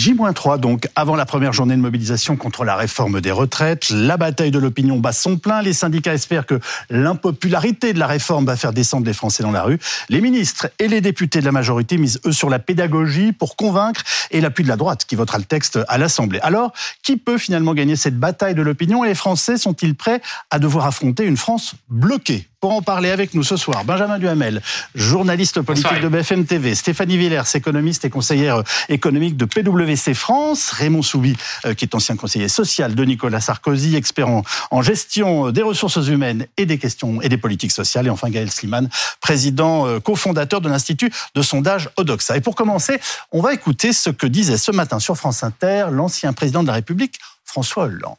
J-3 donc, avant la première journée de mobilisation contre la réforme des retraites, la bataille de l'opinion bat son plein, les syndicats espèrent que l'impopularité de la réforme va faire descendre les Français dans la rue. Les ministres et les députés de la majorité misent eux sur la pédagogie pour convaincre et l'appui de la droite qui votera le texte à l'Assemblée. Alors, qui peut finalement gagner cette bataille de l'opinion et les Français sont-ils prêts à devoir affronter une France bloquée? Pour en parler avec nous ce soir, Benjamin Duhamel, journaliste politique de BFM TV, Stéphanie Villers, économiste et conseillère économique de PwC France, Raymond Soubi, euh, qui est ancien conseiller social de Nicolas Sarkozy, expert en gestion des ressources humaines et des questions et des politiques sociales, et enfin Gaël Sliman, président euh, cofondateur de l'Institut de sondage Odoxa. Et pour commencer, on va écouter ce que disait ce matin sur France Inter l'ancien président de la République, François Hollande.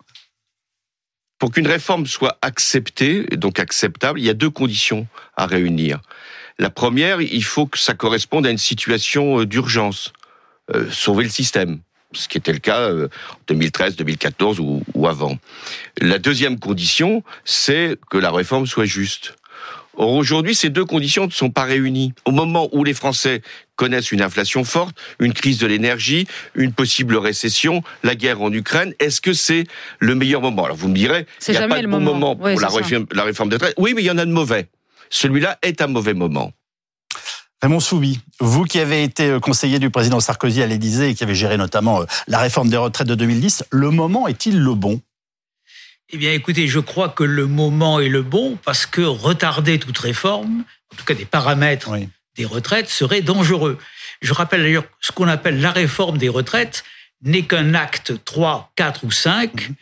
Pour qu'une réforme soit acceptée, donc acceptable, il y a deux conditions à réunir. La première, il faut que ça corresponde à une situation euh, d'urgence, euh, sauver le système, ce qui était le cas en 2013, 2014 ou, ou avant. La deuxième condition, c'est que la réforme soit juste. Or, aujourd'hui, ces deux conditions ne sont pas réunies. Au moment où les Français connaissent une inflation forte, une crise de l'énergie, une possible récession, la guerre en Ukraine, est-ce que c'est le meilleur moment? Alors, vous me direz, il n'y a pas de bon moment, pour la, réforme, la réforme des retraites. Oui, mais il y en a de mauvais. Celui-là est un mauvais moment. Raymond Soubi, vous qui avez été conseiller du président Sarkozy à l'Élysée et qui avez géré notamment euh, la réforme des retraites de 2010, le moment est-il le bon? Eh bien, écoutez, je crois que le moment est le bon parce que retarder toute réforme, en tout cas des paramètres des retraites, serait dangereux. Je rappelle d'ailleurs ce qu'on appelle la réforme des retraites n'est qu'un acte 3, 4 ou 5 mhm.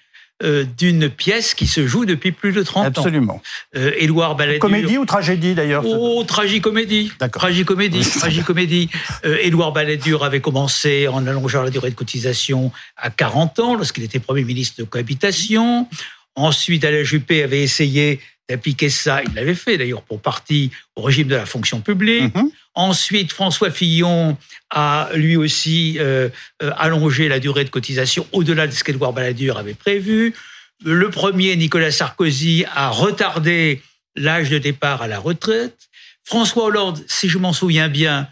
euh, d'une pièce qui se joue depuis plus de 30 ans. Absolument. Euh, Édouard Balladur. Comédie ou tragédie d'ailleurs Oh, tragicomédie. Tragicomédie. tragicomédie. Euh, Édouard Balladur avait commencé en allongeant la durée de cotisation à 40 ans lorsqu'il était Premier ministre de cohabitation. Ensuite, Alain Juppé avait essayé d'appliquer ça. Il l'avait fait d'ailleurs pour partie au régime de la fonction publique. Mhm. Ensuite, François Fillon a lui aussi euh, euh, allongé la durée de cotisation au-delà de ce qu'Edouard Balladur avait prévu. Le premier, Nicolas Sarkozy, a retardé l'âge de départ à la retraite. François Hollande, si je m'en souviens bien,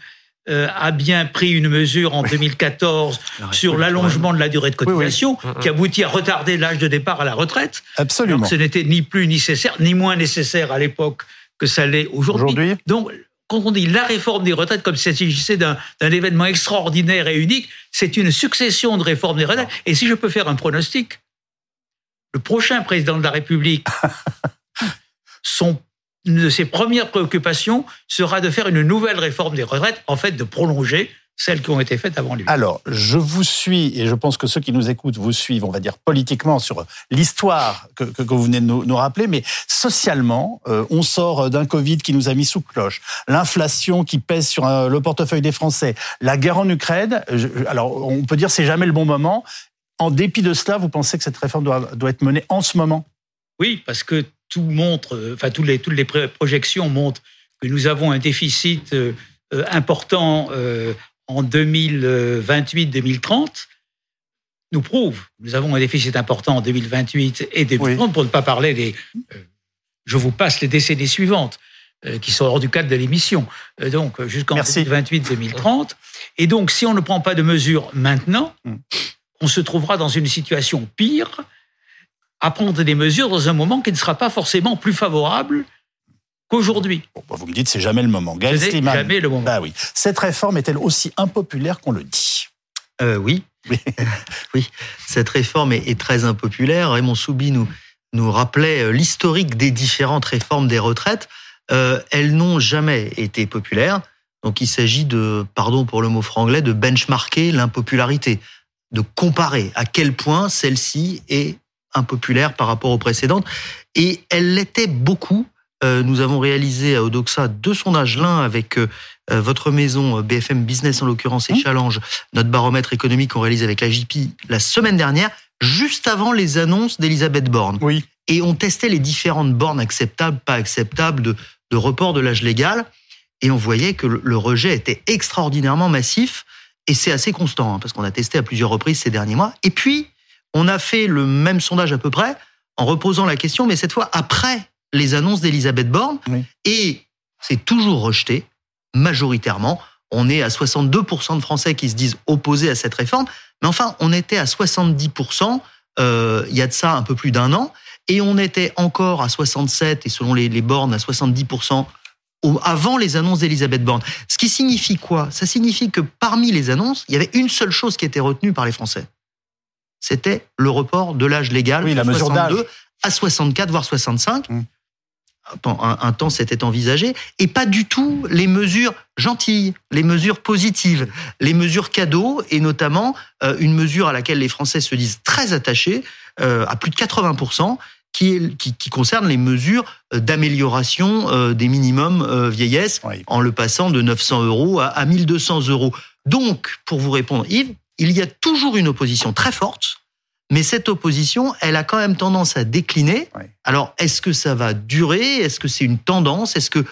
a bien pris une mesure en 2014 sur l'allongement de la durée de cotisation qui aboutit à retarder l'âge de départ à la retraite. Absolument. ce n'était ni plus nécessaire, ni moins nécessaire à l'époque que ça l'est aujourd'hui. Donc, quand on dit la réforme des retraites comme s'il s'agissait d'un événement extraordinaire et unique, c'est une succession de réformes des retraites. Et si je peux faire un pronostic, le prochain président de la République, son une de ses premières préoccupations sera de faire une nouvelle réforme des retraites, en fait de prolonger celles qui ont été faites avant lui. Alors, je vous suis, et je pense que ceux qui nous écoutent vous suivent, on va dire politiquement, sur l'histoire que, que, vous venez de nous, rappeler, mais socialement, euh, on sort d'un Covid qui nous a mis sous cloche, l'inflation qui pèse sur euh, le portefeuille des Français, la guerre en Ukraine, alors on peut dire c'est jamais le bon moment. En dépit de cela, vous pensez que cette réforme doit, doit être menée en ce moment? Oui, parce que tout montre, euh, enfin toutes les, toutes les projections montrent que nous avons un déficit euh, euh, important en 2028-2030 nous prouve. Nous avons un déficit important en 2028 et 2030, pour ne pas parler des... je vous passe les décennies suivantes, qui sont hors du cadre de l'émission. donc, jusqu'en 2028-2030. Et donc, si on ne prend pas de mesures maintenant, mm. on se trouvera dans une situation pire à prendre des mesures dans un moment qui ne sera pas forcément plus favorable qu'aujourd'hui. Bah, vous me dites c'est jamais le moment. Gaël jamais le moment. Bah oui. Cette réforme est-elle aussi impopulaire qu'on le dit? Euh, Oui. Oui. Cette réforme est, très impopulaire. Raymond Soubi nous, nous rappelait euh, l'historique des différentes réformes des retraites. Euh, elles n'ont jamais été populaires. Donc il s'agit de, pardon pour le mot franglais, de benchmarker l'impopularité, de comparer à quel point celle-ci est impopulaire par rapport aux précédentes. Et elle l'était beaucoup. Euh, nous avons réalisé à Odoxa deux sondages, l'un avec euh, euh, votre maison BFM Business en l'occurrence et mmh. Challenge, notre baromètre économique qu'on réalise avec la JP la semaine dernière, juste avant les annonces d'Elisabeth Borne. Oui. Et on testait les différentes bornes acceptables, pas acceptables de, de report de l'âge légal. Et on voyait que le rejet était extraordinairement massif. Et c'est assez constant, hein, parce qu'on a testé à plusieurs reprises ces derniers mois. Et puis, on a fait le même sondage à peu près en reposant la question, mais cette fois après les annonces d'Elisabeth Borne. Et c'est toujours rejeté, majoritairement, on est à 62% de Français qui se disent opposés à cette réforme. Mais enfin, on était à 70% euh, il y a de ça un peu plus d'un an, et on était encore à 67 et selon les, les bornes à 70% avant les annonces d'Elisabeth Borne. Ce qui signifie quoi? Ça signifie que parmi les annonces, il y avait une seule chose qui était retenue par les Français. C'était le report de l'âge légal oui, la mesure 62 à 64 voire 65. Mmh. Un, un, temps c'était envisagé et pas du tout les mesures gentilles, les mesures positives, les mesures cadeaux et notamment euh, une mesure à laquelle les Français se disent très attachés euh, à plus de 80 qui, qui, qui concerne les mesures euh, d'amélioration euh, des minimums vieillesse en le passant de 900 euros à, à 1200 euros. Donc, pour vous répondre, Yves, il y a toujours une opposition très forte, mais cette opposition, elle a quand même tendance à décliner. Alors, est-ce que ça va durer? Est-ce que c'est une tendance? Est-ce que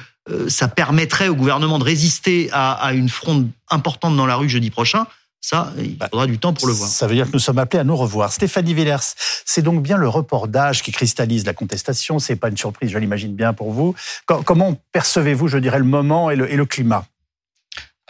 ça permettrait au gouvernement de résister à, à une fronde importante dans la rue jeudi prochain? Ça, il bah, faudra du temps pour le voir. Ça veut dire que nous sommes appelés à nous revoir. Stéphanie Villers, c'est donc bien le report d'âge qui cristallise la contestation. C'est pas une surprise, je l'imagine bien pour vous. Comment percevez-vous, je dirais, le moment et le, climat?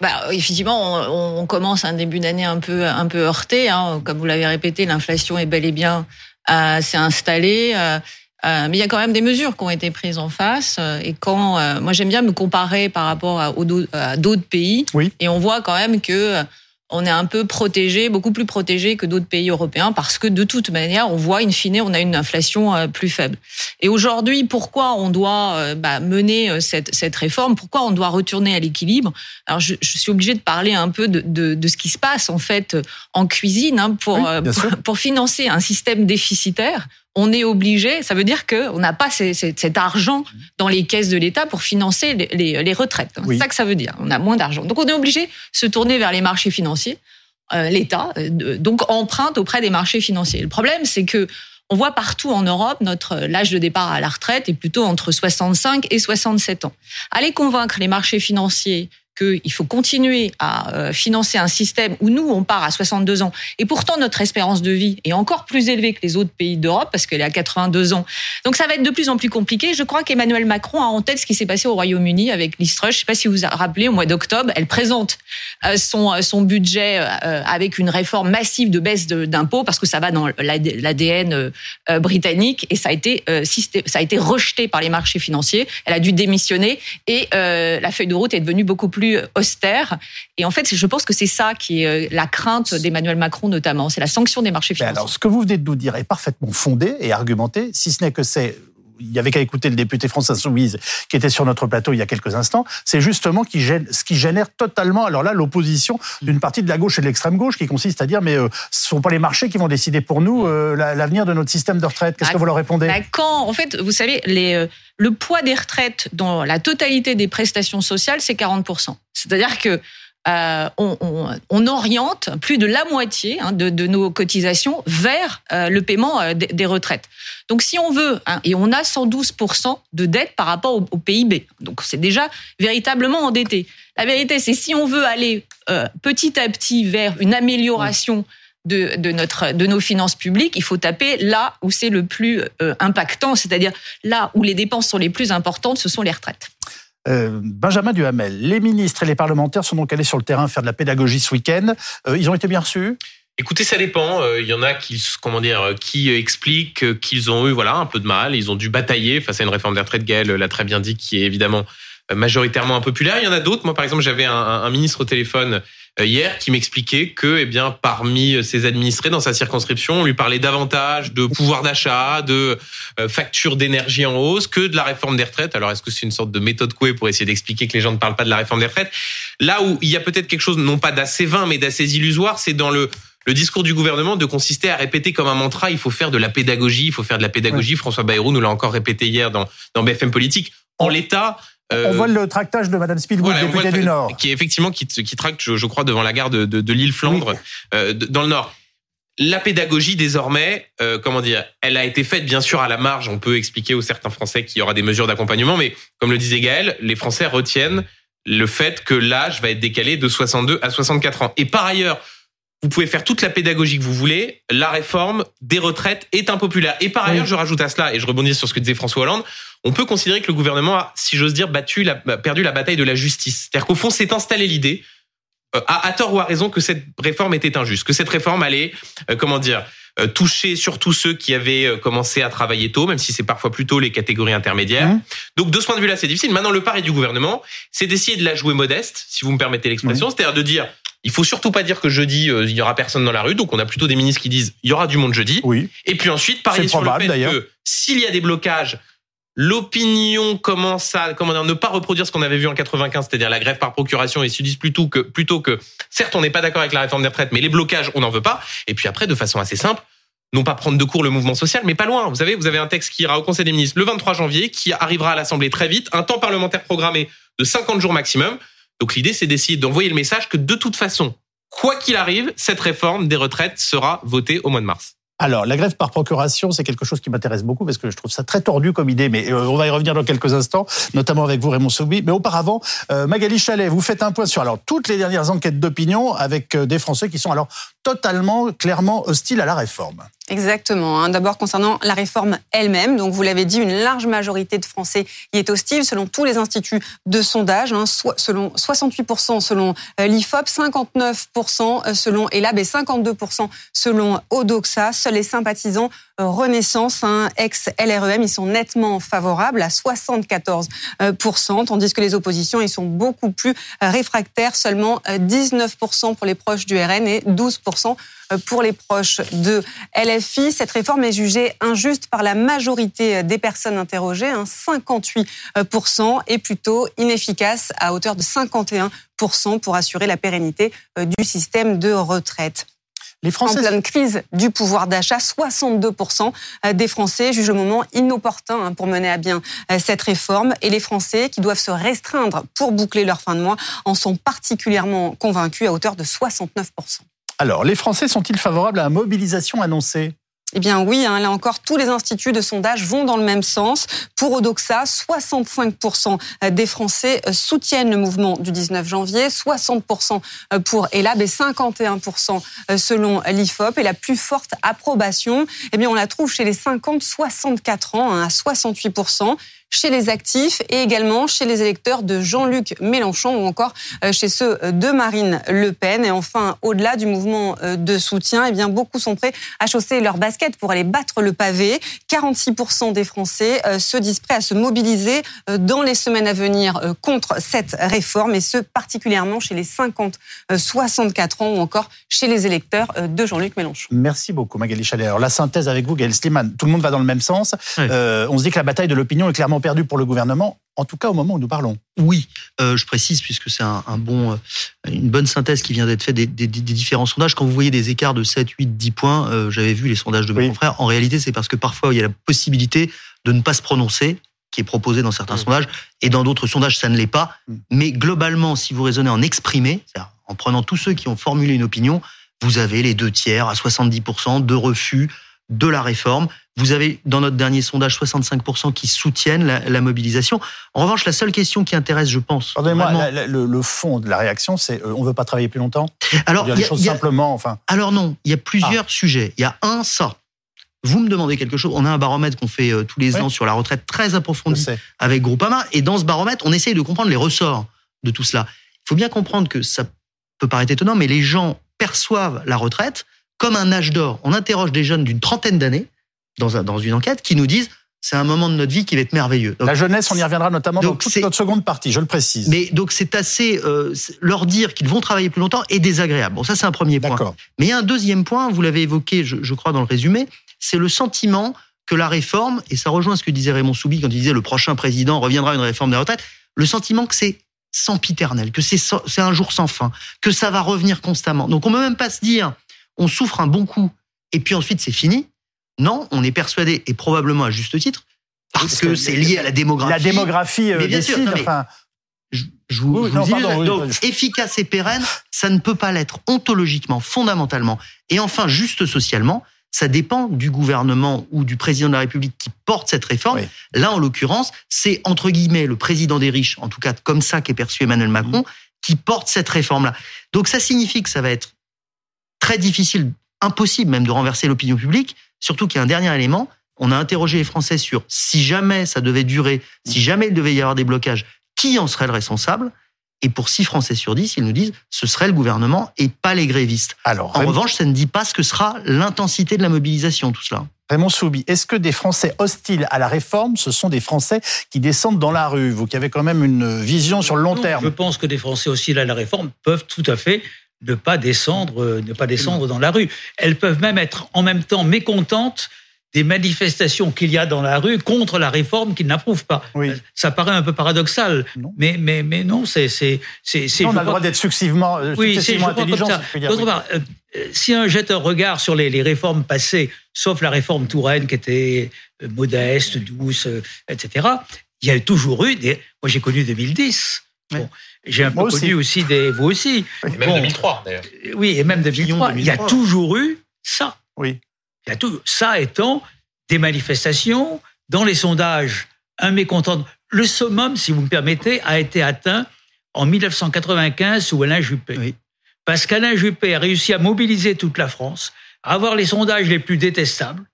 Bah, effectivement, on, commence un début d'année un peu un peu heurté. Hein. Comme vous l'avez répété, l'inflation est bel et bien euh, s'est installée. Euh, euh, mais il y a quand même des mesures qui ont été prises en face. Et quand moi j'aime bien me comparer par rapport à, à d'autres pays, oui. et on voit quand même que on est un peu protégé, beaucoup plus protégé que d'autres pays européens parce que de toute manière, on voit in fine, on a une inflation euh, plus faible. Et aujourd'hui, pourquoi on doit euh, bah, mener euh, cette, cette réforme? Pourquoi on doit retourner à l'équilibre? Alors, je, je, suis obligée de parler un peu de, de, de, ce qui se passe en fait en cuisine hein, pour, pour, pour financer un système déficitaire on est obligé, ça veut dire qu'on n'a pas cet argent dans les caisses de l'État pour financer les, retraites. C'est ça que ça veut dire. On a moins d'argent. Donc on est obligé de se tourner vers les marchés financiers, euh, l'État, euh, donc emprunte auprès des marchés financiers. Le problème, c'est que on voit partout en Europe, notre l'âge de départ à la retraite est plutôt entre 65 et 67 ans. Allez convaincre les marchés financiers qu'il faut continuer à euh, financer un système où nous, on part à 62 ans. Et pourtant, notre espérance de vie est encore plus élevée que les autres pays d'Europe, parce qu'elle est à 82 ans. Donc ça va être de plus en plus compliqué. Je crois qu'Emmanuel Macron a en tête ce qui s'est passé au Royaume-Uni avec Liz. Je ne sais pas si vous vous rappelez, au mois d'octobre, elle présente euh, son, euh, son budget avec une réforme massive de baisse d'impôts, parce que ça va dans l'ADN britannique, et ça a, été, ça a été rejeté par les marchés financiers. Elle a dû démissionner, et la feuille de route est devenue beaucoup plus austère. Et en fait, je pense que c'est ça qui est euh, la crainte d'Emmanuel Macron notamment, c'est la sanction des marchés financiers. alors, ce que vous venez de nous dire est parfaitement fondé et argumenté, si ce n'est que c'est il y avait qu'à écouter le député François Soumise qui était sur notre plateau il y a quelques instants, c'est justement qui gêne, ce qui génère totalement, alors là, l'opposition d'une partie de la gauche et de l'extrême gauche qui consiste à dire mais euh, ce ne sont pas les marchés qui vont décider pour nous euh, l'avenir de notre système de retraite. Qu'est-ce que vous leur répondez? bah, Quand, en fait, vous savez, les, le poids des retraites dans la totalité des prestations sociales, c'est 40%. C'est-à-dire que euh, on, oriente plus de la moitié hein, de, nos cotisations vers euh, le paiement euh, des, retraites. Donc si on veut, hein, et on a 112% de dette par rapport au, PIB, donc c'est déjà véritablement endetté. La vérité, c'est si on veut aller petit à petit vers une amélioration de, de, notre, de nos finances publiques, il faut taper là où c'est le plus impactant, c'est-à-dire là où les dépenses sont les plus importantes, ce sont les retraites. Euh, Benjamin Duhamel, les ministres et les parlementaires sont donc allés sur le terrain faire de la pédagogie ce week-end. Euh, ils ont été bien reçus? Écoutez, ça dépend. Il y en a qui, expliquent qu'ils ont eu, voilà, un peu de mal. Ils ont dû batailler face à une réforme des retraites. Gaël l'a très bien dit, qui est évidemment majoritairement impopulaire. Il y en a d'autres. Moi, par exemple, j'avais un, ministre au téléphone euh, hier qui m'expliquait que, eh bien, parmi ses administrés dans sa circonscription, on lui parlait davantage de pouvoir d'achat, de euh, factures d'énergie en hausse que de la réforme des retraites. Alors, est-ce que c'est une sorte de méthode couée pour essayer d'expliquer que les gens ne parlent pas de la réforme des retraites? Là où il y a peut-être quelque chose, non pas d'assez vain, mais d'assez illusoire, c'est dans le le discours du gouvernement de consister à répéter comme un mantra, il faut faire de la pédagogie, il faut faire de la pédagogie. François Bayrou nous l'a encore répété hier dans, dans BFM Politique. En l'état, on voit le tractage de Madame Speedwood, députée du Nord. Qui est effectivement qui, qui tracte, je, crois, devant la gare de, de, l'île Flandre, euh, dans le Nord. La pédagogie, désormais, euh, comment dire, elle a été faite, bien sûr, à la marge. On peut expliquer aux certains Français qu'il y aura des mesures d'accompagnement, mais comme le disait Gaël, les Français retiennent le fait que l'âge va être décalé de 62 à 64 ans. Et par ailleurs, vous pouvez faire toute la pédagogie que vous voulez, la réforme des retraites est impopulaire. Et par ailleurs, je rajoute à cela, et je rebondis sur ce que disait François Hollande, on peut considérer que le gouvernement a, si j'ose dire, battu la, perdu la bataille de la justice. C'est-à-dire qu'au fond, s'est installé l'idée à, tort ou à raison, que cette réforme était injuste, que cette réforme allait, comment dire, toucher surtout ceux qui avaient commencé à travailler tôt, même si c'est parfois plutôt les catégories intermédiaires. Mmh. Donc de ce point de vue-là, c'est difficile. Maintenant, le pari du gouvernement, c'est d'essayer de la jouer modeste, si vous me permettez l'expression, c'est-à-dire de dire il faut surtout pas dire que jeudi il y aura personne dans la rue. Donc on a plutôt des ministres qui disent il y aura du monde jeudi. Oui. Et puis ensuite parier sur le fait que s'il y a des blocages, l'opinion commence à comment dire, ne pas reproduire ce qu'on avait vu en 95, c'est-à-dire la grève par procuration, et se disent plutôt que plutôt que certes on n'est pas d'accord avec la réforme des retraites, mais les blocages on n'en veut pas. Et puis après de façon assez simple, non pas prendre de court le mouvement social, mais pas loin. Vous savez, vous avez un texte qui ira au Conseil des ministres le 23 janvier, qui arrivera à l'Assemblée très vite, un temps parlementaire programmé de 50 jours maximum. Donc l'idée, c'est d'essayer d'envoyer le message que de toute façon, quoi qu'il arrive, cette réforme des retraites sera votée au mois de mars. Alors, la grève par procuration, c'est quelque chose qui m'intéresse beaucoup parce que je trouve ça très tordu comme idée, mais euh, on va y revenir dans quelques instants, notamment avec vous, Raymond Soubi. Mais auparavant, euh, Magali Chalet, vous faites un point sur alors toutes les dernières enquêtes d'opinion avec euh, des Français qui sont alors totalement, clairement hostiles à la réforme. Exactement. Hein. D'abord concernant la réforme elle-même, donc vous l'avez dit, une large majorité de Français y est hostile, selon tous les instituts de sondage, hein, selon 68% selon l'Ifop, 59% selon ELAB et 52% selon Odoxa. Seuls les sympathisants euh, Renaissance, hein, ex-LREM, ils sont nettement favorables à 74%, tandis que les oppositions, ils sont beaucoup plus réfractaires, seulement 19% pour les proches du RN et 12% pour les proches de LFI. Cette réforme est jugée injuste par la majorité des personnes interrogées, 58%, hein, et plutôt inefficace à hauteur de 51% pour assurer la pérennité euh, du système de retraite. Les Français... En pleine crise du pouvoir d'achat, 62% des Français jugent le moment inopportun hein, pour mener à bien euh, cette réforme. Et les Français qui doivent se restreindre pour boucler leur fin de mois en sont particulièrement convaincus à hauteur de 69%. Alors, les Français sont-ils favorables à la mobilisation annoncée? Eh bien oui, hein, là encore, tous les instituts de sondage vont dans le même sens. Pour Odoxa, 65% des Français soutiennent le mouvement du 19 janvier, 60% pour ELAB et 51% selon l'IFOP. Et la plus forte approbation, eh bien on la trouve chez les 50-64 ans, hein, à 68% chez les actifs et également chez les électeurs de Jean-Luc Mélenchon ou encore euh, chez ceux de Marine Le Pen. Et enfin, au-delà du mouvement euh, de soutien, eh bien, beaucoup sont prêts à chausser leurs baskets pour aller battre le pavé. 46% des Français euh, se disent prêts à se mobiliser dans les semaines à venir contre cette réforme et ce particulièrement chez les 50-64 ans ou encore chez les électeurs de Jean-Luc Mélenchon. Merci beaucoup Magali Chalet. Alors la synthèse avec vous, Gaël Sliman, tout le monde va dans le même sens. on se dit que la bataille de l'opinion est clairement perdu pour le gouvernement, en tout cas au moment où nous parlons. Oui, euh, je précise puisque c'est un, bon, euh, une bonne synthèse qui vient d'être faite des, différents sondages. Quand vous voyez des écarts de 7, 8, 10 points, euh, j'avais vu les sondages de mes confrères. En réalité, c'est parce que parfois il y a la possibilité de ne pas se prononcer qui est proposé dans certains mmh. sondages, et dans d'autres sondages, ça ne l'est pas. Mmh. Mais globalement, si vous raisonnez en exprimé, en prenant tous ceux qui ont formulé une opinion, vous avez les deux tiers à 70% de refus de la réforme. Vous avez, dans notre dernier sondage, 65% qui soutiennent la, mobilisation. En revanche, la seule question qui intéresse, je pense... Pardonnez-moi, le, fond de la réaction, c'est euh, on ne veut pas travailler plus longtemps? Alors, il y a, choses simplement, enfin... Alors non, il y a plusieurs ah. sujets. Il y a un, ça. Vous me demandez quelque chose. On a un baromètre qu'on fait euh, tous les ans sur la retraite très approfondi avec Groupama. Et dans ce baromètre, on essaye de comprendre les ressorts de tout cela. Il faut bien comprendre que ça peut paraître étonnant, mais les gens perçoivent la retraite comme un âge d'or. On interroge des jeunes d'une trentaine d'années dans, dans une enquête qui nous disent c'est un moment de notre vie qui va être merveilleux. la jeunesse, on y reviendra notamment dans toute notre seconde partie, je le précise. Mais donc c'est assez euh, leur dire qu'ils vont travailler plus longtemps est désagréable. Bon, ça c'est un premier point. Mais il y a un deuxième point, vous l'avez évoqué, je, je, crois dans le résumé, c'est le sentiment que la réforme, et ça rejoint ce que disait Raymond Soubi quand il disait le prochain président reviendra à une réforme des retraites, le sentiment que c'est sempiternel, que c'est un jour sans fin, que ça va revenir constamment. Donc on ne peut même pas se dire on souffre un bon coup et puis ensuite c'est fini. Non, on est persuadé, et probablement à juste titre, parce, que, c'est lié à la démographie. La démographie euh, mais bien sûr, je, vous, donc, efficace et pérenne, ça ne peut pas l'être ontologiquement, fondamentalement, et enfin juste socialement. Ça dépend du gouvernement ou du président de la République qui porte cette réforme. Là, en l'occurrence, c'est entre guillemets le président des riches, en tout cas comme ça qu'est perçu Emmanuel Macron, mmh. qui porte cette réforme-là. Donc ça signifie que ça va être très difficile, impossible même de renverser l'opinion publique, surtout qu'il y a un dernier élément. On a interrogé les Français sur si jamais ça devait durer, si jamais il devait y avoir des blocages, qui en serait le responsable? Et pour 6 Français sur 10, ils nous disent ce serait le gouvernement et pas les grévistes. Alors, en revanche, ça ne dit pas ce que sera l'intensité de la mobilisation, tout cela. Raymond Soubi, est-ce que des Français hostiles à la réforme, ce sont des Français qui descendent dans la rue? Vous qui avez quand même une vision sur le long terme. Je pense que des Français hostiles à la réforme peuvent tout à fait ne pas descendre, euh, ne pas descendre dans la rue. Elles peuvent même être en même temps mécontentes des manifestations qu'il y a dans la rue contre la réforme qu'ils n'approuvent pas. Oui. Ça paraît un peu paradoxal, mais mais mais non, c'est. On a le droit d'être successivement, euh, oui, successivement intelligent. D'autre part, euh, si un jette un regard sur les, les, réformes passées, sauf la réforme Touraine qui était modeste, douce, etc., il y a toujours eu des. Moi, j'ai connu 2010. Bon, j'ai un peu connu aussi des. Vous aussi. Et même 2003, d'ailleurs. Oui, et même 2003. Il y a toujours eu ça. Oui. Il y a tout, ça étant des manifestations, dans les sondages, un mécontent. Le summum, si vous me permettez, a été atteint en 1995 sous Alain Juppé. Oui. Parce qu'Alain Juppé a réussi à mobiliser toute la France, à avoir les sondages les plus détestables,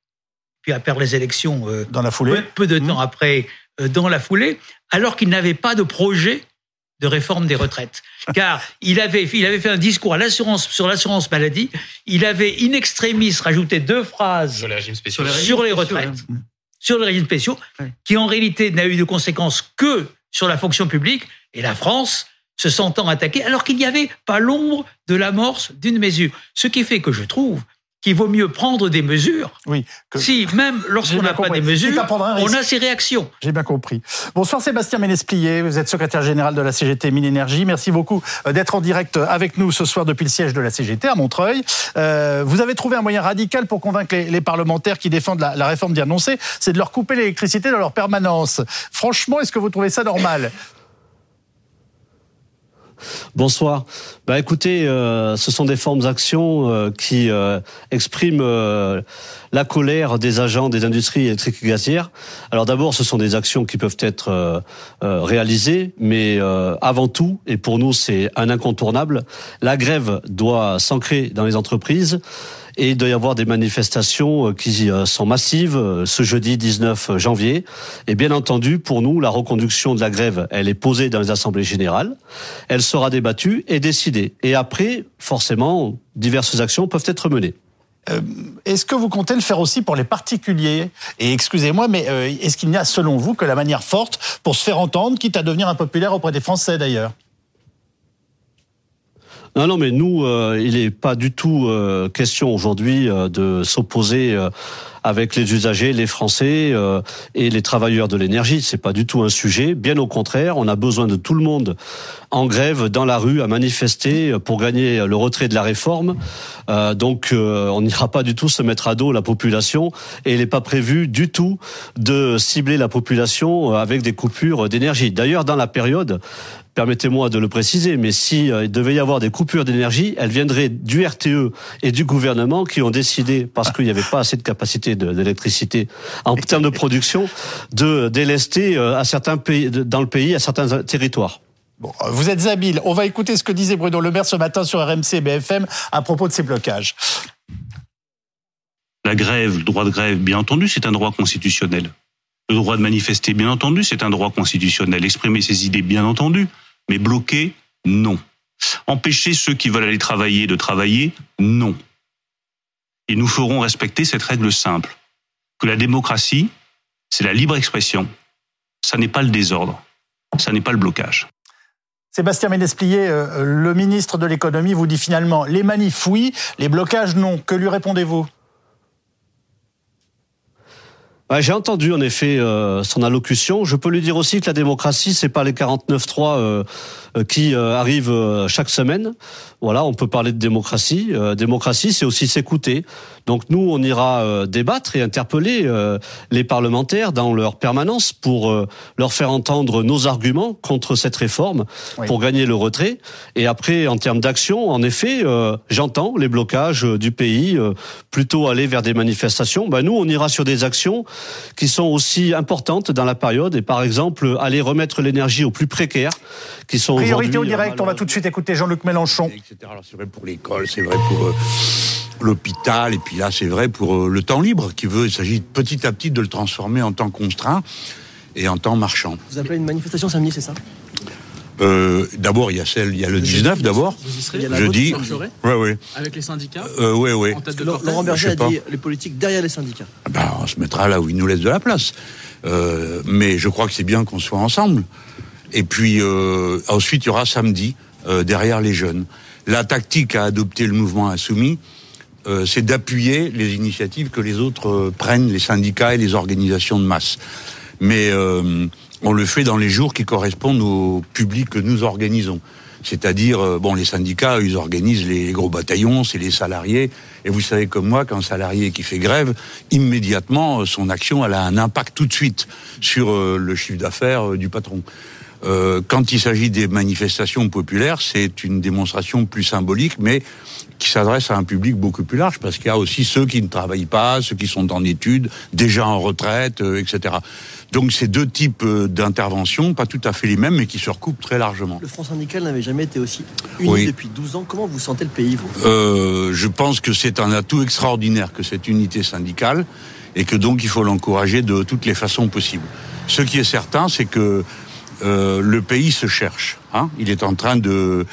puis à perdre les élections euh, dans la foulée. Peu, de temps mmh. après, euh, dans la foulée, alors qu'il n'avait pas de projet de réforme des retraites. Car il avait, il avait fait un discours à l'assurance, sur l'assurance maladie. Il avait in extremis rajouté deux phrases sur les, régimes spéciaux. sur les retraites, sur les régimes spéciaux, qui en réalité n'a eu de conséquences que sur la fonction publique. Et la France se sentant attaquée, alors qu'il n'y avait pas l'ombre de l'amorce d'une mesure. Ce qui fait que je trouve qu'il vaut mieux prendre des mesures. Oui. Si, même lorsqu'on n'a pas des mesures, on a ces réactions. J'ai bien compris. Bonsoir Sébastien Ménesplier, vous êtes secrétaire général de la CGT Mine Énergie. Merci beaucoup euh, d'être en direct avec nous ce soir depuis le siège de la CGT à Montreuil. Euh, vous avez trouvé un moyen radical pour convaincre les, parlementaires qui défendent la, la réforme d'annoncer, c'est de leur couper l'électricité dans leur permanence. Franchement, est-ce que vous trouvez ça normal? Bonsoir. Bah écoutez, euh, ce sont des formes d'actions euh, qui euh, expriment la colère des agents des industries électriques et gazières. Alors d'abord, ce sont des actions qui peuvent être réalisées, mais avant tout, et pour nous c'est un incontournable, la grève doit s'ancrer dans les entreprises. Et il doit y avoir des manifestations euh, qui euh, sont massives euh, ce jeudi 19 janvier. Et bien entendu, pour nous, la reconduction de la grève, elle est posée dans les assemblées générales. Elle sera débattue et décidée. Et après, forcément, diverses actions peuvent être menées. est-ce que vous comptez le faire aussi pour les particuliers? Et excusez-moi, mais est-ce qu'il n'y a, selon vous, que la manière forte pour se faire entendre, quitte à devenir impopulaire auprès des Français d'ailleurs? Non, non, mais nous, euh, il n'est pas du tout euh, question aujourd'hui euh, de s'opposer avec les usagers, les Français et les travailleurs de l'énergie. C'est pas du tout un sujet. Bien au contraire, on a besoin de tout le monde en grève dans la rue à manifester pour gagner le retrait de la réforme. donc, on n'ira pas du tout se mettre à dos la population et il n'est pas prévu du tout de cibler la population avec des coupures d'énergie. D'ailleurs, dans la période, permettez-moi de le préciser, mais si euh, il devait y avoir des coupures d'énergie, elles viendraient du RTE et du gouvernement qui ont décidé, parce qu'il n'y avait pas assez de capacité d'électricité en termes de production, de délester euh, à certains pays, dans le pays, à certains territoires. Bon, euh, vous êtes habile. On va écouter ce que disait Bruno Le Maire ce matin sur RMC et BFM à propos de ces blocages. La grève, le droit de grève, bien entendu, c'est un droit constitutionnel. Le droit de manifester, bien entendu, c'est un droit constitutionnel. Exprimer ses idées, bien entendu. Mais bloquer, non. Empêcher ceux qui veulent aller travailler de travailler, non. Et nous ferons respecter cette règle simple, que la démocratie, c'est la libre expression, ça n'est pas le désordre, ça n'est pas le blocage. Sébastien Ménesplier, euh, le ministre de l'économie, vous dit finalement les manifs oui, les blocages non. Que lui répondez-vous? J'ai entendu en effet euh, son allocution. Je peux lui dire aussi que la démocratie, c'est pas les 49-3 euh, euh, qui arrivent chaque semaine. Voilà, on peut parler de démocratie. démocratie, c'est aussi s'écouter. Donc nous, on ira débattre et interpeller les parlementaires dans leur permanence pour leur faire entendre nos arguments contre cette réforme, pour gagner le retrait. Et après, en termes d'action, en effet, j'entends les blocages du pays, plutôt aller vers des manifestations. Ben, nous, on ira sur des actions qui sont aussi importantes dans la période et par exemple aller remettre l'énergie aux plus précaires qui sont Priorité au direct, on va tout de suite écouter Jean-Luc Mélenchon. c'est vrai pour l'école, c'est vrai pour euh, l'hôpital et puis là c'est vrai pour euh, le temps libre qui veut, il s'agit petit à petit de le transformer en temps contraint et en temps marchand. Vous appelez une manifestation samedi, c'est ça? Euh, d'abord, il y a celle, il y a le 19 d'abord. Jeudi. Ouais, ouais. Avec les syndicats? Euh, ouais, ouais. Laurent Berger a dit les politiques derrière les syndicats. Ben, on se mettra là où il nous laisse de la place. Euh, mais je crois que c'est bien qu'on soit ensemble. Et puis euh, ensuite, il y aura samedi euh, derrière les jeunes. La tactique à adopter le mouvement insoumis, euh, c'est d'appuyer les initiatives que les autres euh, prennent, les syndicats et les organisations de masse. Mais euh, on le fait dans les jours qui correspondent au public que nous organisons. C'est-à-dire, bon, les syndicats, ils organisent les gros bataillons, c'est les salariés. Et vous savez comme moi qu'un salarié qui fait grève, immédiatement, son action, elle a un impact tout de suite sur le chiffre d'affaires du patron. Euh, quand il s'agit des manifestations populaires, c'est une démonstration plus symbolique, mais qui s'adresse à un public beaucoup plus large, parce qu'il y a aussi ceux qui ne travaillent pas, ceux qui sont en études, déjà en retraite, euh, etc. Donc c'est deux types euh, d'interventions, pas tout à fait les mêmes, mais qui se recoupent très largement. Le Front syndical n'avait jamais été aussi uni depuis 12 ans. Comment vous sentez le pays, vous? Euh, Je pense que c'est un atout extraordinaire que cette unité syndicale, et que donc il faut l'encourager de toutes les façons possibles. Ce qui est certain, c'est que euh, le pays se cherche. Hein il est en train de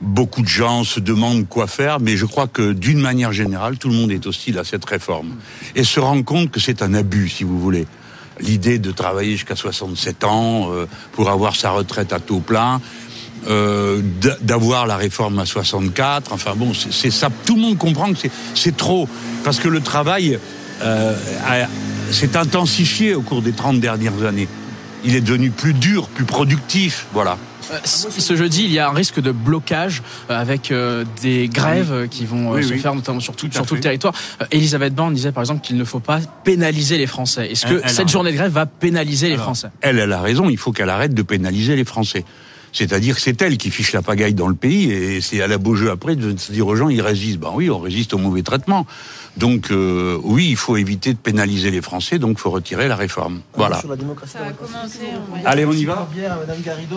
beaucoup de gens se demandent quoi faire, mais je crois que d'une manière générale, tout le monde est hostile à cette réforme et se rend compte que c'est un abus, si vous voulez. L'idée de travailler jusqu'à 67 ans euh, pour avoir sa retraite à taux plein, euh, d'avoir la réforme à 64, enfin bon, c'est ça. Tout le monde comprend que c'est trop parce que le travail s'est intensifié au cours des 30 dernières années. Il est devenu plus dur, plus productif, voilà. Euh, ce jeudi, il y a un risque de blocage euh, avec euh, des grèves qui vont se faire notamment sur tout, sur tout le territoire. Elisabeth Borne disait par exemple qu'il ne faut pas pénaliser les Français. Est-ce que cette journée de grève va pénaliser les Français? Elle, elle a raison. Il faut qu'elle arrête de pénaliser les Français. C'est-à-dire que c'est elle qui fiche la pagaille dans le pays et c'est à la beau jeu après de se dire aux gens ils résistent. Ben oui, on résiste au mauvais traitement. Donc oui, il faut éviter de pénaliser les Français, donc il faut retirer la réforme. Voilà. Allez, on y va? Madame Garrido,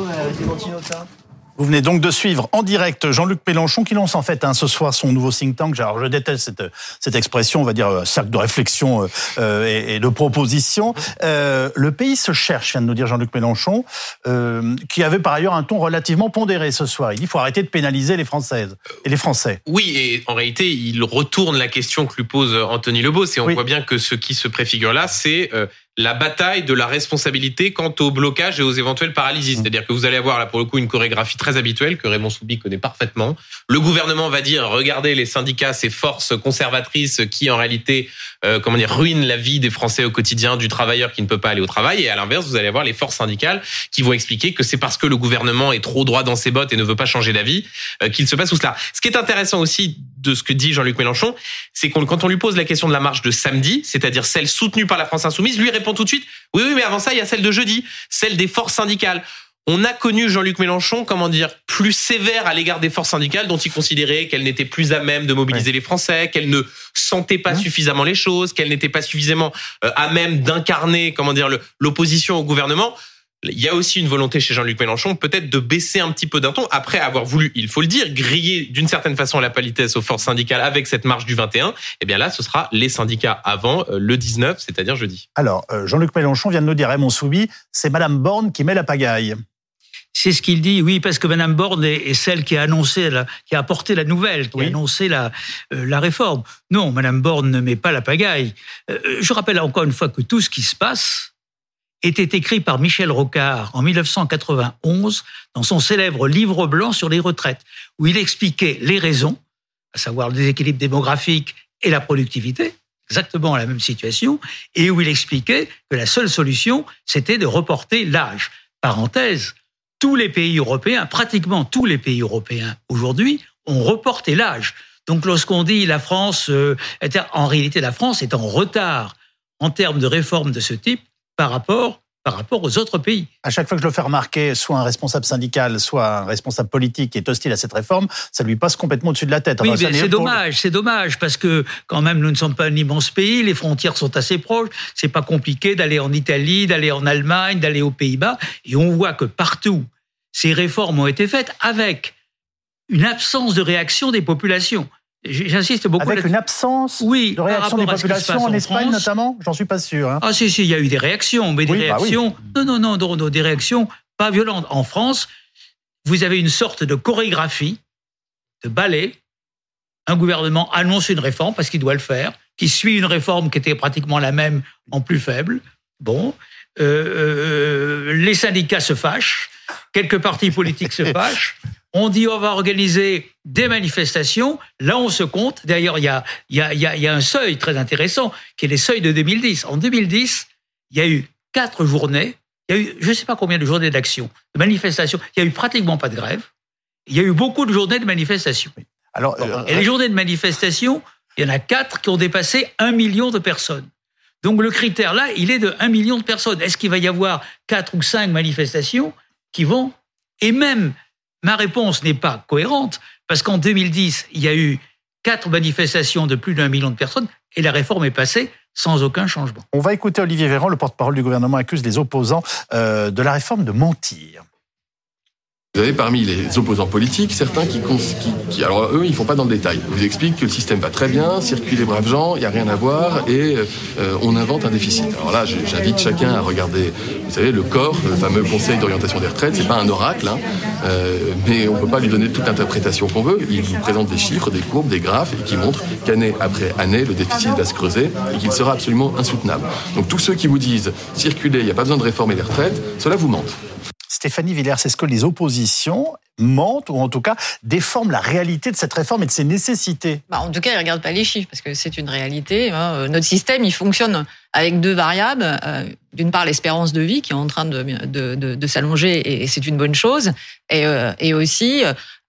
vous venez donc de suivre en direct Jean-Luc Mélenchon qui lance en fait hein, ce soir son nouveau think tank. Alors je déteste cette, cette expression, on va dire euh, cercle de réflexion euh, euh, et, et, de proposition. Euh, le pays se cherche, vient de nous dire Jean-Luc Mélenchon, euh, qui avait par ailleurs un ton relativement pondéré ce soir. Il dit faut arrêter de pénaliser les Françaises et les Français. Oui, et en réalité, il retourne la question que lui pose Anthony Lebos, et on voit bien que ce qui se préfigure là, c'est la bataille de la responsabilité quant au blocage et aux éventuelles paralysies. Mmh. C'est-à-dire que vous allez avoir là pour le coup une chorégraphie très habituelle que Raymond Soubi connaît parfaitement. Le gouvernement va dire regardez les syndicats, ces forces conservatrices qui en réalité euh, comment dire ruinent la vie des Français au quotidien, du travailleur qui ne peut pas aller au travail. Et à l'inverse, vous allez avoir les forces syndicales qui vont expliquer que c'est parce que le gouvernement est trop droit dans ses bottes et ne veut pas changer d'avis euh, qu'il se passe tout cela. Ce qui est intéressant aussi de ce que dit Jean-Luc Mélenchon, c'est qu'on quand on lui pose la question de la marche de samedi, c'est-à-dire celle soutenue par la France insoumise, lui répond tout de suite, oui, oui, mais avant ça, il y a celle de jeudi, celle des forces syndicales. On a connu Jean-Luc Mélenchon, comment dire, plus sévère à l'égard des forces syndicales dont il considérait qu'elles n'étaient plus à même de mobiliser les Français, qu'elles ne sentaient pas suffisamment les choses, qu'elles n'étaient pas suffisamment euh, à même d'incarner, comment dire, l'opposition au gouvernement. Il y a aussi une volonté chez Jean-Luc Mélenchon peut-être de baisser un petit peu d'un ton après avoir voulu, il faut le dire, griller d'une certaine façon la politesse aux forces syndicales avec cette marche du 21. Eh bien là, ce sera les syndicats avant euh, le 19, c'est-à-dire jeudi. Alors, euh, Jean-Luc Mélenchon vient de nous dire, Raymond Soubi, c'est Madame Borne qui met la pagaille. C'est ce qu'il dit, oui, parce que Madame Borne est, celle qui a annoncé, qui a apporté la nouvelle, qui a annoncé la, euh, la réforme. Non, Madame Borne ne met pas la pagaille. je rappelle encore une fois que tout ce qui se passe, était écrit par Michel Rocard en 1991 dans son célèbre livre blanc sur les retraites, où il expliquait les raisons, à savoir le déséquilibre démographique et la productivité, exactement la même situation, et où il expliquait que la seule solution, c'était de reporter l'âge. Parenthèse, tous les pays européens, pratiquement tous les pays européens aujourd'hui, ont reporté l'âge. Donc lorsqu'on dit la France, euh, en réalité la France est en retard en termes de réformes de ce type, par rapport par rapport aux autres pays. À chaque fois que je le fais remarquer, soit un responsable syndical, soit un responsable politique qui est hostile à cette réforme, ça lui passe complètement au-dessus de la tête. Oui, c'est dommage, c'est dommage, parce que quand même, nous ne sommes pas un immense pays, les frontières sont assez proches, c'est pas compliqué d'aller en Italie, d'aller en Allemagne, d'aller aux Pays-Bas, et on voit que partout, ces réformes ont été faites avec une absence de réaction des populations. J'insiste beaucoup. Avec une absence oui, de réaction des populations en, Espagne notamment J'en suis pas sûr. Hein. Ah si, si, il y a eu des réactions, mais des bah réactions... Non, non, non, non, des réactions pas violentes. En France, vous avez une sorte de chorégraphie, de ballet. Un gouvernement annonce une réforme parce qu'il doit le faire, qui suit une réforme qui était pratiquement la même en plus faible. Bon, euh, euh, les syndicats se fâchent, quelques partis politiques se fâchent. On dit on va organiser des manifestations. Là, on se compte. D'ailleurs, il y a, y, a, y a un seuil très intéressant qui est les seuils de 2010. En 2010, il y a eu quatre journées. Il y a eu, je ne sais pas combien de journées d'action, de manifestations. Il y a eu pratiquement pas de grève. Il y a eu beaucoup de journées de manifestations. Alors, et les journées de manifestation, il y en a quatre qui ont dépassé un million de personnes. Donc le critère là, il est de 1 million de personnes. Est-ce qu'il va y avoir quatre ou cinq manifestations qui vont Et même, ma réponse n'est pas cohérente, parce qu'en 2010, il y a eu quatre manifestations de plus d'un million de personnes, et la réforme est passée sans aucun changement. On va écouter Olivier Véran, le porte-parole du gouvernement, accuse les opposants euh, de la réforme de mentir. Vous avez parmi les opposants politiques certains qui, alors eux, ils font pas dans le détail. Ils vous expliquent que le système va très bien, circulent les braves gens, il y a rien à voir et euh, on invente un déficit. Alors là, j'invite chacun à regarder, vous savez, le corps, le fameux Conseil d'orientation des retraites. C'est pas un oracle, hein, euh, mais on peut pas lui donner toute interprétation qu'on veut. Il vous présente des chiffres, des courbes, des graphes et qui montrent qu'année après année, le déficit va se creuser et qu'il sera absolument insoutenable. Donc tous ceux qui vous disent circuler, il n'y a pas besoin de réformer les retraites, cela vous mente. Stéphanie Villers, est-ce que les oppositions mentent ou en tout cas déforment la réalité de cette réforme et de ses nécessités? Bah, En tout cas, ils ne regardent pas les chiffres parce que c'est une réalité. Hein. Euh, notre système, il fonctionne avec deux variables. Euh, d'une part, l'espérance de vie qui est en train de, de, de, s'allonger et c'est une bonne chose. Et, euh, et aussi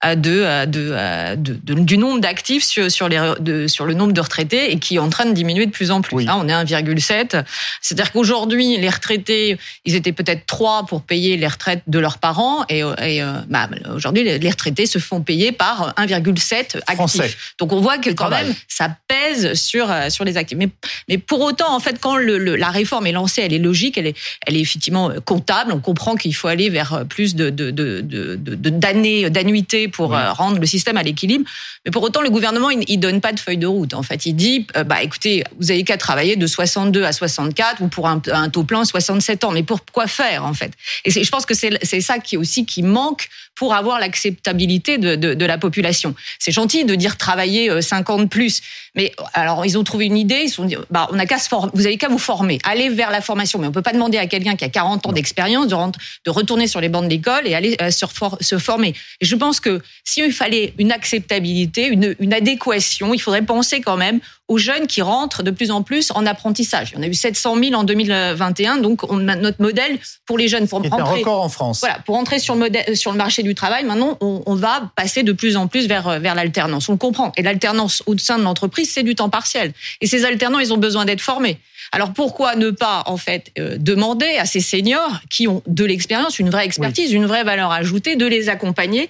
de, de, de, du nombre d'actifs sur, sur, les, sur le nombre de retraités et qui est en train de diminuer de plus en plus. Là, on est 1,7. C'est-à-dire qu'aujourd'hui, les retraités, ils étaient peut-être 3 pour payer les retraites de leurs parents et, et bah, aujourd'hui, les retraités se font payer par 1,7 actifs. Donc on voit que quand même, ça pèse sur, sur les actifs. Mais, mais pour autant, en fait, quand le, la réforme est lancée, elle est logique, elle est, elle est effectivement comptable. On comprend qu'il faut aller vers plus de, de, de, de, d'années, d'annuités pour euh, rendre le système à l'équilibre. Mais pour autant, le gouvernement, il, il donne pas de feuille de route. En fait, il dit, euh, bah écoutez, vous avez qu'à travailler de 62 à 64 ou pour un, un taux plein 67 ans. Mais pourquoi faire en fait? Et je pense que c'est ça qui aussi qui manque pour avoir l'acceptabilité de, de, de, la population. C'est gentil de dire travailler 50 euh, plus, mais alors ils ont trouvé une idée, ils se sont dit, bah, on a qu'à se former, vous avez qu'à vous former, aller vers la formation, mais on peut pas demander à quelqu'un qui a 40 ans d'expérience de, de retourner sur les bancs de l'école et aller euh, se, se, former. Et je pense que s'il fallait une acceptabilité, une, une adéquation, il faudrait penser quand même aux jeunes qui rentrent de plus en plus en apprentissage. Il y en a eu 700 000 en 2021, donc on a notre modèle pour les jeunes pour rentrer. un record en France. Voilà, pour entrer sur le modèle, sur le marché du travail. Maintenant, on, on va passer de plus en plus vers vers l'alternance. On le comprend. Et l'alternance au sein de l'entreprise, c'est du temps partiel. Et ces alternants, ils ont besoin d'être formés. Alors pourquoi ne pas en fait euh, demander à ces seniors qui ont de l'expérience, une vraie expertise, une vraie valeur ajoutée, de les accompagner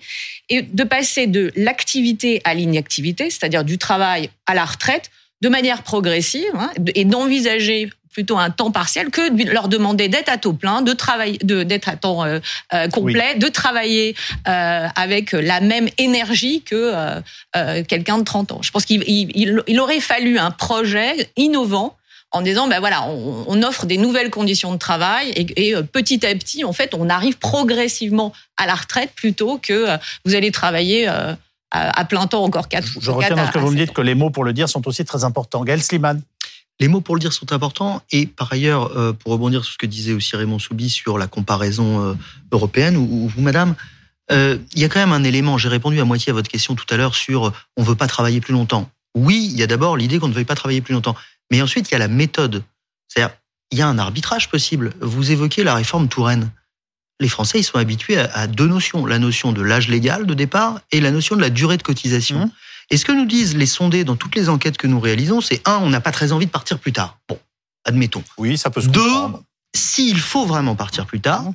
et de passer de l'activité à l'inactivité, c'est-à-dire du travail à la retraite, de manière progressive hein, et d'envisager plutôt un temps partiel que de leur demander d'être à taux plein, de travailler, de d'être à temps euh, euh, complet, de travailler euh, avec la même énergie que euh, quelqu'un de 30 ans. Je pense qu'il il, il, aurait fallu un projet innovant en disant ben voilà on, on offre des nouvelles conditions de travail et, et, petit à petit en fait on arrive progressivement à la retraite plutôt que vous allez travailler à, plein temps encore quatre Je retiens dans ce que vous me dites que les mots pour le dire sont aussi très importants. Gaël Sliman. Les mots pour le dire sont importants et par ailleurs, euh, pour rebondir sur ce que disait aussi Raymond Soubi sur la comparaison euh, européenne, ou, vous, madame, euh, il y a quand même un élément, j'ai répondu à moitié à votre question tout à l'heure sur on veut pas travailler plus longtemps. Oui, il y a d'abord l'idée qu'on ne veuille pas travailler plus longtemps, mais ensuite il y a la méthode. C'est-à-dire, il y a un arbitrage possible. Vous évoquez la réforme Touraine les Français ils sont habitués à, deux notions, la notion de l'âge légal de départ et la notion de la durée de cotisation. Mmh. Et ce que nous disent les sondés dans toutes les enquêtes que nous réalisons, c'est un, on n'a pas très envie de partir plus tard. Bon, admettons. Oui, ça peut se Deux, s'il faut vraiment partir plus tard, mmh.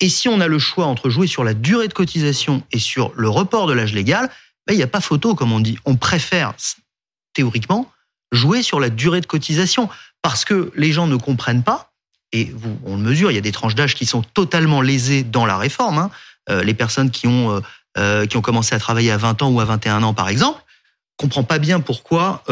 et si on a le choix entre jouer sur la durée de cotisation et sur le report de l'âge légal, ben, il n'y a pas photo, comme on dit. On préfère, théoriquement, jouer sur la durée de cotisation parce que les gens ne comprennent pas et on le mesure, il y a des tranches d'âge qui sont totalement lésées dans la réforme. Hein. Euh, les personnes qui ont, euh, euh qui ont commencé à travailler à 20 ans ou à 21 ans, par exemple, comprend pas bien pourquoi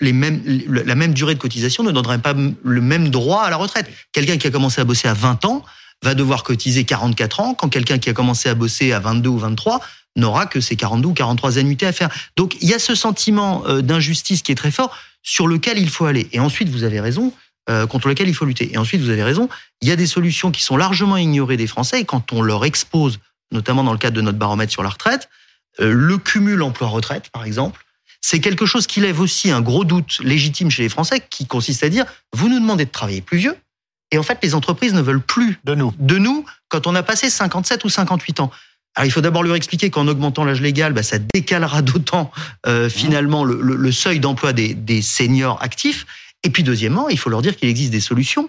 la même durée de cotisation ne donnerait pas le même droit à la retraite. Quelqu'un qui a commencé à bosser à 20 ans, va devoir cotiser 44 ans, quand quelqu'un qui a commencé à bosser à 22 ou 23 n'aura que ses 42 ou 43 annuités à faire. Donc il y a ce sentiment d'injustice qui est très fort sur lequel il faut aller. Et ensuite, vous avez raison, euh, contre lequel il faut lutter. Et ensuite, vous avez raison, il y a des solutions qui sont largement ignorées des Français et quand on leur expose, notamment dans le cadre de notre baromètre sur la retraite, euh, le cumul emploi-retraite, par exemple, c'est quelque chose qui lève aussi un gros doute légitime chez les Français qui consiste à dire, vous nous demandez de travailler plus vieux, et en fait, les entreprises ne veulent plus de nous, de nous quand on a passé 57 ou 58 ans. Alors, il faut d'abord leur expliquer qu'en augmentant l'âge légal, bah, ça décalera d'autant euh, finalement le, le, seuil d'emploi des, des seniors actifs. Et puis deuxièmement, il faut leur dire qu'il existe des solutions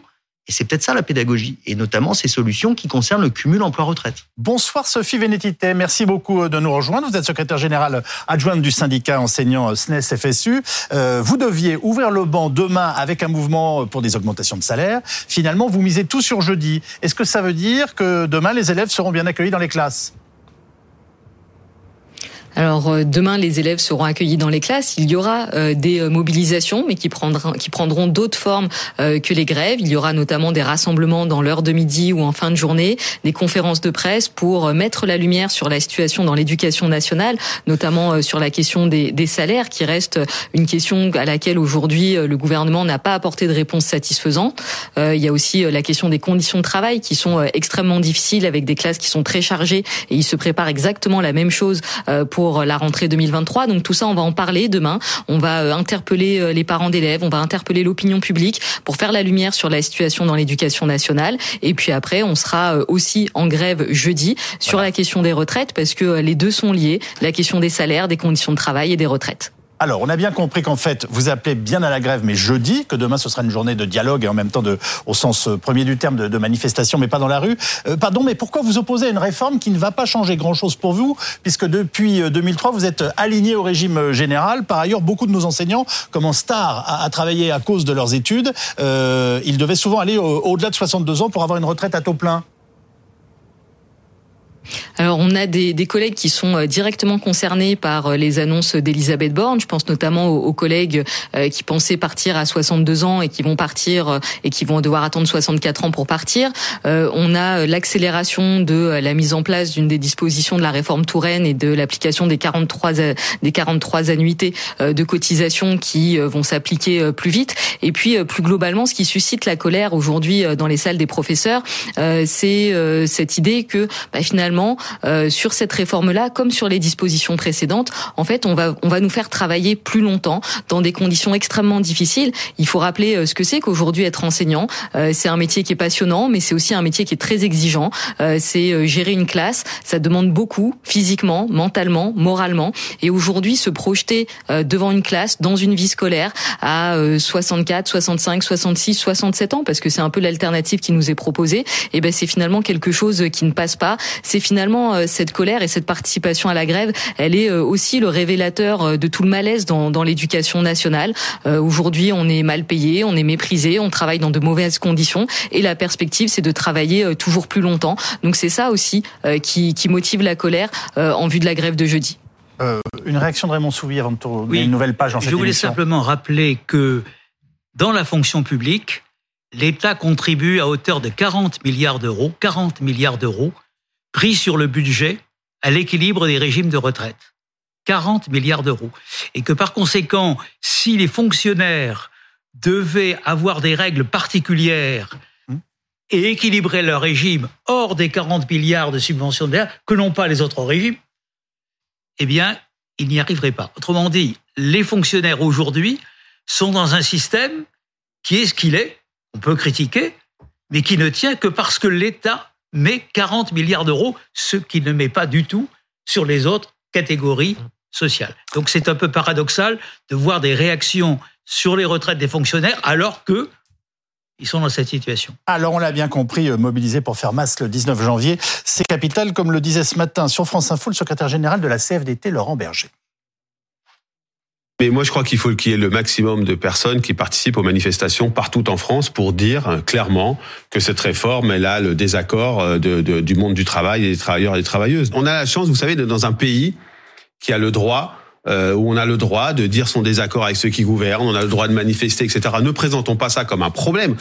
et c'est peut-être ça la pédagogie, et notamment ces solutions qui concernent le cumul emploi-retraite. Bonsoir Sophie Vénétité, merci beaucoup euh, de nous rejoindre. Vous êtes secrétaire générale adjointe du syndicat enseignant SNES-FSU. Euh, vous deviez ouvrir le banc demain avec un mouvement pour des augmentations de salaire. Finalement, vous misez tout sur jeudi. Est-ce que ça veut dire que demain, les élèves seront bien accueillis dans les classes? Alors euh, demain, les élèves seront accueillis dans les classes. Il y aura euh, des euh, mobilisations, mais qui prendront, qui prendront d'autres formes que les grèves. Il y aura notamment des rassemblements dans l'heure de midi ou en fin de journée, des conférences de presse pour mettre la lumière sur la situation dans l'éducation nationale, notamment sur la question des, des salaires, qui reste une question à laquelle aujourd'hui le gouvernement n'a pas apporté de réponse satisfaisante. il y a aussi la question des conditions de travail qui sont extrêmement difficiles avec des classes qui sont très chargées et il se prépare exactement la même chose pour la rentrée 2023. Donc tout ça, on va en parler demain. On va euh, interpeller euh, les parents d'élèves, on va interpeller l'opinion publique pour faire la lumière sur la situation dans l'éducation nationale. Et puis après, on sera euh, aussi en grève jeudi sur la question des retraites parce que les deux sont liés, la question des salaires, des conditions de travail et des retraites. Alors, on a bien compris qu'en fait, vous appelez bien à la grève, mais jeudi, que demain ce sera une journée de dialogue et en même temps de, au sens euh, premier du terme, de, manifestation, mais pas dans la rue. Euh, pardon, mais pourquoi vous opposez à une réforme qui ne va pas changer grand-chose pour vous, puisque depuis 2003, euh, vous êtes aligné au régime général. Par ailleurs, beaucoup de nos enseignants commencent tard à, travailler à cause de leurs études. ils devaient souvent aller au-delà de 62 ans pour avoir une retraite à taux plein. Alors on a des, des, collègues qui sont euh, directement concernés par euh, les annonces d'Elisabeth Borne. Je pense notamment aux, collègues euh, qui pensaient partir à 62 ans et qui vont partir et qui vont devoir attendre 64 ans pour partir. on a l'accélération de la mise en place d'une des dispositions de la réforme Touraine et de l'application des 43 des 43 annuités de cotisation qui vont s'appliquer plus vite. Et puis plus globalement, ce qui suscite la colère aujourd'hui dans les salles des professeurs, c'est cette idée que bah, finalement euh, sur cette réforme-là, comme sur les dispositions précédentes, en fait, on va on va nous faire travailler plus longtemps dans des conditions extrêmement difficiles. Il faut rappeler euh, ce que c'est qu'aujourd'hui être enseignant. Euh, c'est un métier qui est passionnant, mais c'est aussi un métier qui est très exigeant. c'est gérer une classe, ça demande beaucoup physiquement, mentalement, moralement. Et aujourd'hui, se projeter devant une classe, dans une vie scolaire, à 64, 65, 66, 67 ans, parce que c'est un peu l'alternative qui nous est proposée, et eh ben c'est finalement quelque chose qui ne passe pas. C'est finalement euh, cette colère et cette participation à la grève, elle est euh, aussi le révélateur euh, de tout le malaise dans, dans l'éducation nationale. Aujourd'hui, on est mal payé, on est méprisé, on travaille dans de mauvaises conditions et la perspective, c'est de travailler toujours plus longtemps. Donc c'est ça aussi qui, qui motive la colère en vue de la grève de jeudi. une réaction de Raymond Souvier avant de tourner une nouvelle page dans cette Je voulais simplement rappeler que dans la fonction publique, l'État contribue à hauteur de 40 milliards d'euros, 40 milliards d'euros pris sur le budget à l'équilibre des régimes de retraite. 40 milliards d'euros. Et que par conséquent, si les fonctionnaires devaient avoir des règles particulières et équilibrer leur régime hors des 40 milliards de subventions de l'air que n'ont pas les autres régimes, eh bien, ils n'y arriveraient pas. Autrement dit, les fonctionnaires aujourd'hui sont dans un système qui est ce qu'il est, on peut critiquer, mais qui ne tient que parce que l'État met 40 milliards d'euros, ce qui ne met pas du tout sur les autres catégories sociales. Donc c'est un peu paradoxal de voir des réactions sur les retraites des fonctionnaires alors que ils sont dans cette situation. Alors on l'a bien compris, euh, mobilisé pour faire masse le 19 janvier, c'est capital, comme le disait ce matin sur France Info le secrétaire général de la CFDT, Laurent Berger. Mais moi, je crois qu'il faut qu'il y ait le maximum de personnes qui participent aux manifestations partout en France pour dire euh, clairement que cette réforme, elle a le désaccord euh, du monde du travail et des travailleurs et des travailleuses. On a la chance, vous savez, d'être dans un pays qui a le droit euh, où on a le droit de dire son désaccord avec ceux qui gouvernent, on a le droit de manifester, etc. Ne présentons pas ça comme un problème.